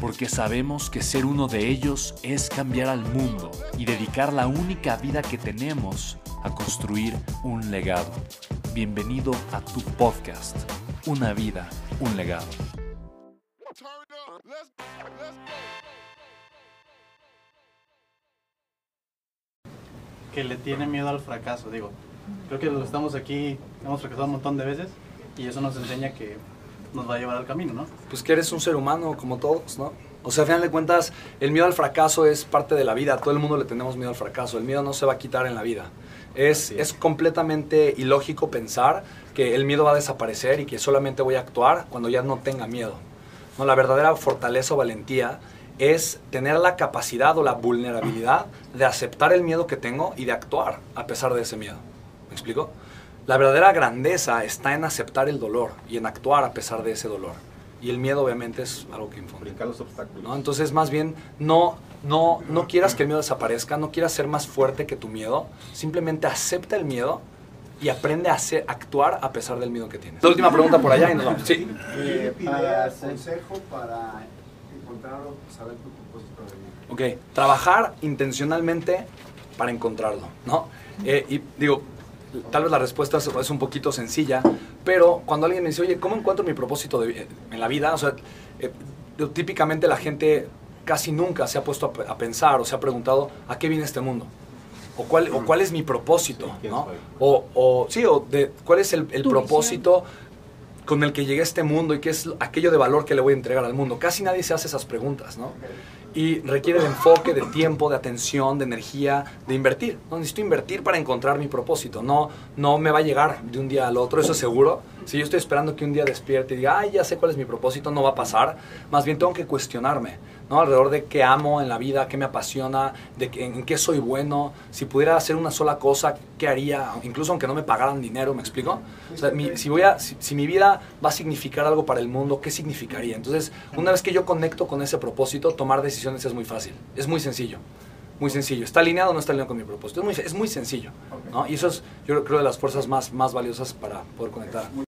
porque sabemos que ser uno de ellos es cambiar al mundo y dedicar la única vida que tenemos a construir un legado. Bienvenido a tu podcast, Una vida, un legado. Que le tiene miedo al fracaso, digo. Creo que estamos aquí, hemos fracasado un montón de veces y eso nos enseña que nos va a llevar al camino, ¿no? Pues que eres un ser humano como todos, ¿no? O sea, a final de cuentas, el miedo al fracaso es parte de la vida. todo el mundo le tenemos miedo al fracaso. El miedo no se va a quitar en la vida. Es, es completamente ilógico pensar que el miedo va a desaparecer y que solamente voy a actuar cuando ya no tenga miedo. No, la verdadera fortaleza o valentía es tener la capacidad o la vulnerabilidad de aceptar el miedo que tengo y de actuar a pesar de ese miedo. ¿Me explico? La verdadera grandeza está en aceptar el dolor y en actuar a pesar de ese dolor. Y el miedo obviamente es algo que infunde. Brincar los obstáculos. ¿no? Entonces más bien no, no, no quieras que el miedo desaparezca, no quieras ser más fuerte que tu miedo, simplemente acepta el miedo y aprende a hacer, actuar a pesar del miedo que tienes. La última pregunta por allá y nos vamos. Sí. Eh, para consejo para encontrarlo, saber tu propósito de vida. Ok, trabajar intencionalmente para encontrarlo, ¿no? Eh, y digo, tal vez la respuesta es un poquito sencilla, pero cuando alguien me dice, oye, ¿cómo encuentro mi propósito de, en la vida? O sea, eh, típicamente la gente casi nunca se ha puesto a, pensar o se ha preguntado, ¿a qué viene este mundo? ¿O cuál, o cuál es mi propósito? ¿no? O, o, sí, o de, cuál es el, el propósito con el que llegué a este mundo y qué es aquello de valor que le voy a entregar al mundo. Casi nadie se hace esas preguntas, ¿no? y requiere de enfoque, de tiempo, de atención, de energía, de invertir. ¿no? Necesito invertir para encontrar mi propósito. No, no me va a llegar de un día al otro, eso es seguro. Si yo estoy esperando que un día despierte y diga, ay, ya sé cuál es mi propósito, no va a pasar. Más bien tengo que cuestionarme. ¿no? Alrededor de qué amo en la vida, qué me apasiona, de en, qué soy bueno. Si pudiera hacer una sola cosa, ¿qué haría? Incluso aunque no me pagaran dinero, ¿me explico? O sea, si, voy a, si, mi vida va a significar algo para el mundo, ¿qué significaría? Entonces, una vez que yo conecto con ese propósito, tomar decisiones es muy fácil. Es muy sencillo. Muy sencillo. ¿Está alineado o no está alineado con mi propósito? Es muy, es muy sencillo. ¿no? Y eso es, yo creo, de las fuerzas más, más valiosas para poder conectar.